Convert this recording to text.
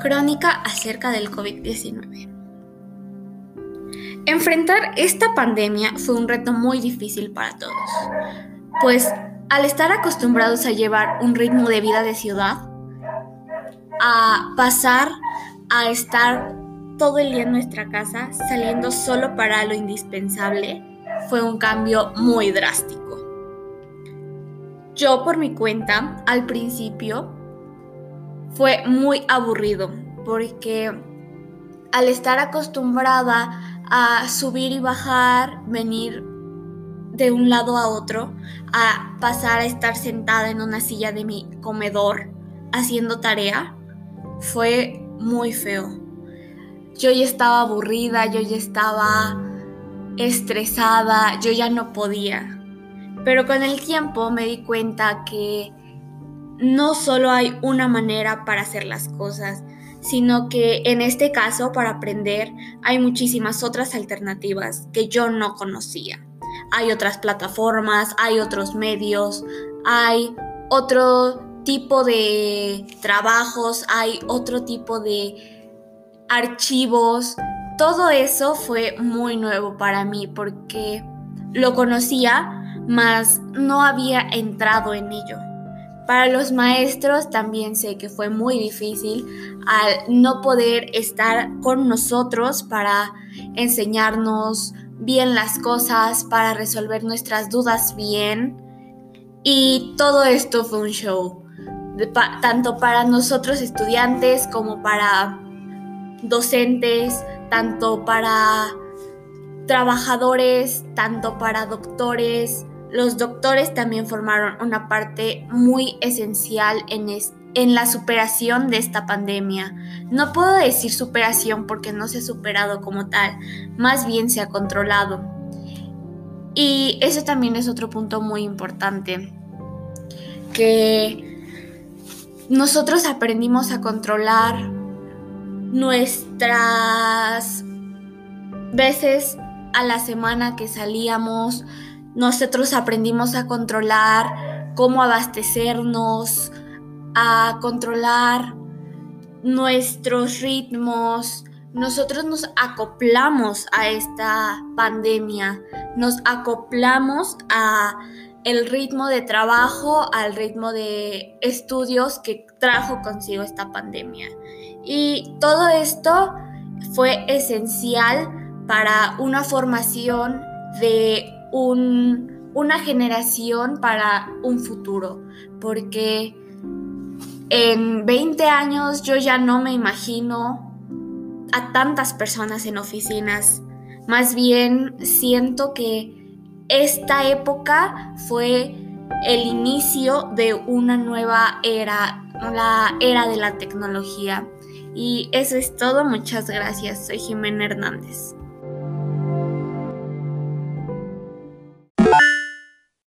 Crónica acerca del COVID-19. Enfrentar esta pandemia fue un reto muy difícil para todos, pues al estar acostumbrados a llevar un ritmo de vida de ciudad, a pasar a estar todo el día en nuestra casa saliendo solo para lo indispensable, fue un cambio muy drástico. Yo por mi cuenta, al principio, fue muy aburrido porque al estar acostumbrada a subir y bajar, venir de un lado a otro, a pasar a estar sentada en una silla de mi comedor haciendo tarea, fue muy feo. Yo ya estaba aburrida, yo ya estaba estresada, yo ya no podía. Pero con el tiempo me di cuenta que no solo hay una manera para hacer las cosas, sino que en este caso para aprender hay muchísimas otras alternativas que yo no conocía. Hay otras plataformas, hay otros medios, hay otro tipo de trabajos, hay otro tipo de archivos. Todo eso fue muy nuevo para mí porque lo conocía, mas no había entrado en ello. Para los maestros también sé que fue muy difícil al no poder estar con nosotros para enseñarnos bien las cosas, para resolver nuestras dudas bien. Y todo esto fue un show, tanto para nosotros estudiantes como para docentes, tanto para trabajadores, tanto para doctores, los doctores también formaron una parte muy esencial en, la superación de esta pandemia. No puedo decir superación porque no se ha superado como tal, más bien se ha controlado. Y eso también es otro punto muy importante, que nosotros aprendimos a controlar nuestras veces a la semana que salíamos, nosotros aprendimos a controlar cómo abastecernos, a controlar nuestros ritmos. Nosotros nos acoplamos a esta pandemia, nos acoplamos a el ritmo de trabajo, al ritmo de estudios que trajo consigo esta pandemia. Y todo esto fue esencial para una formación de una generación para un futuro, porque en 20 años yo ya no me imagino a tantas personas en oficinas, más bien siento que esta época fue el inicio de una nueva era, la era de la tecnología. Y eso es todo, muchas gracias, soy Jimena Hernández.